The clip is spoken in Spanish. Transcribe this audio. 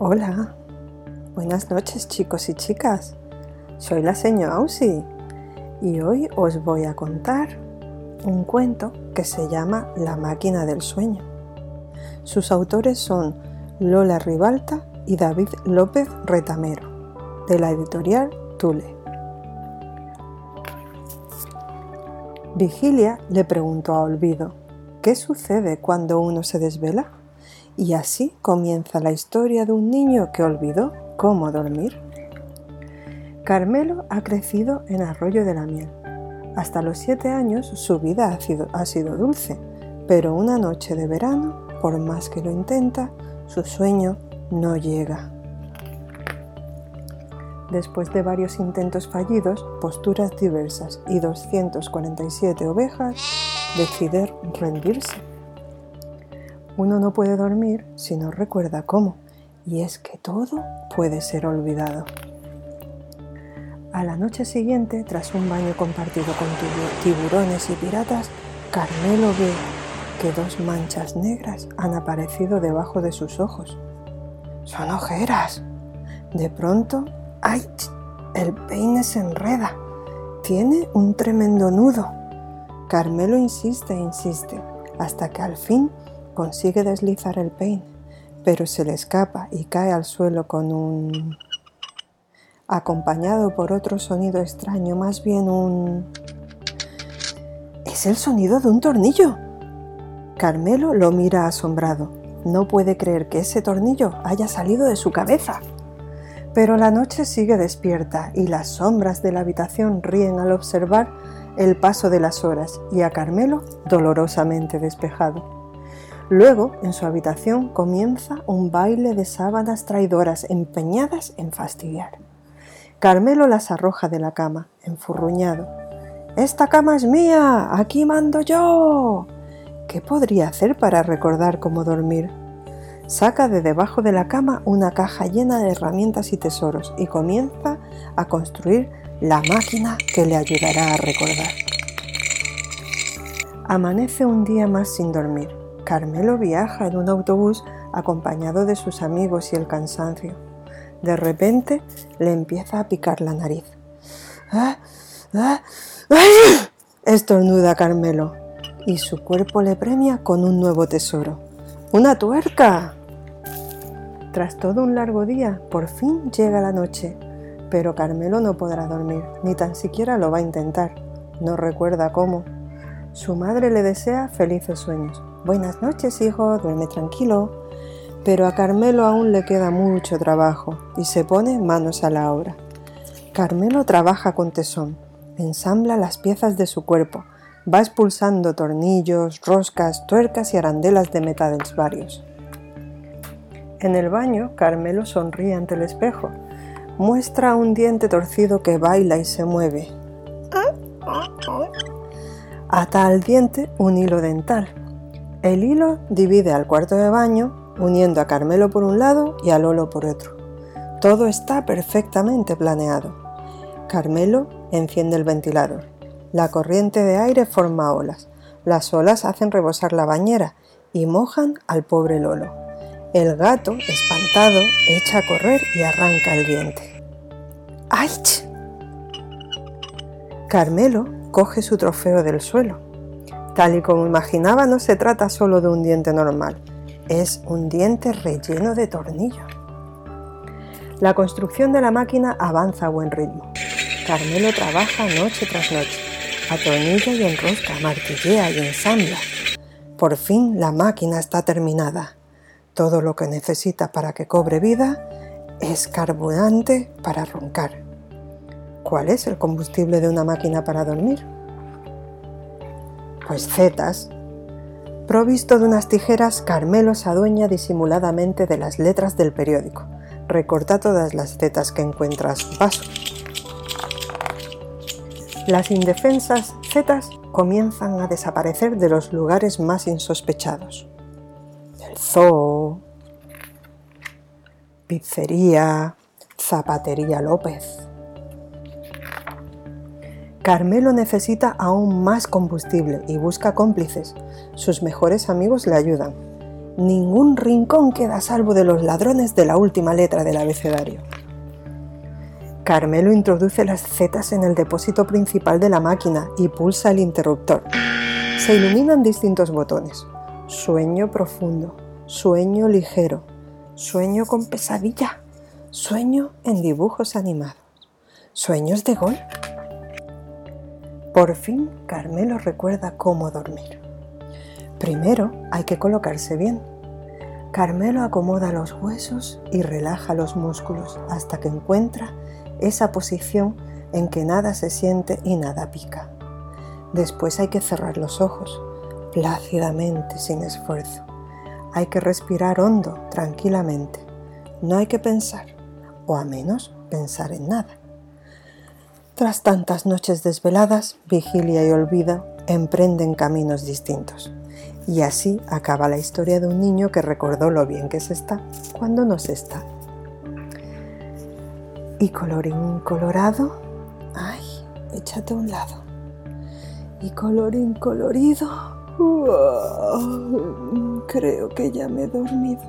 Hola, buenas noches chicos y chicas. Soy la señora Ausi y hoy os voy a contar un cuento que se llama La máquina del sueño. Sus autores son Lola Ribalta y David López Retamero, de la editorial Tule. Vigilia le preguntó a Olvido, ¿qué sucede cuando uno se desvela? Y así comienza la historia de un niño que olvidó cómo dormir. Carmelo ha crecido en Arroyo de la Miel. Hasta los siete años su vida ha sido, dulce, pero una noche de verano, por más que lo intenta, su sueño no llega. Después de varios intentos fallidos, posturas diversas y 247 ovejas, decide rendirse. Uno no puede dormir si no recuerda cómo, y es que todo puede ser olvidado. A la noche siguiente, tras un baño compartido con tiburones y piratas, Carmelo ve que dos manchas negras han aparecido debajo de sus ojos. Son ojeras. De pronto, ¡ay! El peine se enreda. Tiene un tremendo nudo. Carmelo insiste e insiste, hasta que al fin Consigue deslizar el peine, pero se le escapa y cae al suelo con un... acompañado por otro sonido extraño, más bien un... Es el sonido de un tornillo. Carmelo lo mira asombrado. No puede creer que ese tornillo haya salido de su cabeza. Pero la noche sigue despierta y las sombras de la habitación ríen al observar el paso de las horas y a Carmelo dolorosamente despejado. Luego, en su habitación comienza un baile de sábanas traidoras empeñadas en fastidiar. Carmelo las arroja de la cama, enfurruñado. Esta cama es mía, aquí mando yo. ¿Qué podría hacer para recordar cómo dormir? Saca de debajo de la cama una caja llena de herramientas y tesoros y comienza a construir la máquina que le ayudará a recordar. Amanece un día más sin dormir. Carmelo viaja en un autobús acompañado de sus amigos y el cansancio. De repente le empieza a picar la nariz. ¡Ah! ¡Ah! Estornuda Carmelo y su cuerpo le premia con un nuevo tesoro. ¡Una tuerca! Tras todo un largo día, por fin llega la noche, pero Carmelo no podrá dormir, ni tan siquiera lo va a intentar. No recuerda cómo. Su madre le desea felices sueños, Buenas noches, hijo, duerme tranquilo. Pero a Carmelo aún le queda mucho trabajo y se pone manos a la obra. Carmelo trabaja con tesón, ensambla las piezas de su cuerpo, va expulsando tornillos, roscas, tuercas y arandelas de metales varios. En el baño, Carmelo sonríe ante el espejo. Muestra un diente torcido que baila y se mueve. Ata al diente un hilo dental el hilo divide al cuarto de baño, uniendo a Carmelo por un lado y a Lolo por otro. Todo está perfectamente planeado. Carmelo enciende el ventilador. La corriente de aire forma olas. Las olas hacen rebosar la bañera y mojan al pobre Lolo. El gato, espantado, echa a correr y arranca el diente. ¡Ay! Carmelo coge su trofeo del suelo Tal y como imaginaba, no se trata solo de un diente normal, es un diente relleno de tornillos. La construcción de la máquina avanza a buen ritmo. Carmelo trabaja noche tras noche, atornilla y enrosca, martillea y ensambla. Por fin la máquina está terminada. Todo lo que necesita para que cobre vida es carburante para roncar. ¿Cuál es el combustible de una máquina para dormir? Pues zetas. Provisto de unas tijeras, Carmelo se adueña disimuladamente de las letras del periódico. Recorta todas las zetas que encuentra a su paso. Las indefensas zetas comienzan a desaparecer de los lugares más insospechados. El zoo, pizzería, zapatería López. Carmelo necesita aún más combustible y busca cómplices. Sus mejores amigos le ayudan. Ningún rincón queda a salvo de los ladrones de la última letra del abecedario. Carmelo introduce las zetas en el depósito principal de la máquina y pulsa el interruptor. Se iluminan distintos botones. Sueño profundo, sueño ligero, sueño con pesadilla, sueño en dibujos animados, sueños de gol. Por fin Carmelo recuerda cómo dormir. Primero hay que colocarse bien. Carmelo acomoda los huesos y relaja los músculos hasta que encuentra esa posición en que nada se siente y nada pica. Después hay que cerrar los ojos, plácidamente, sin esfuerzo. Hay que respirar hondo, tranquilamente. No hay que pensar, o a menos pensar en nada. Tras tantas noches desveladas, vigilia y olvido emprenden caminos distintos. Y así acaba la historia de un niño que recordó lo bien que se está cuando no se está. Y colorín colorado, ay, échate a un lado. Y colorín colorido, creo que ya me he dormido.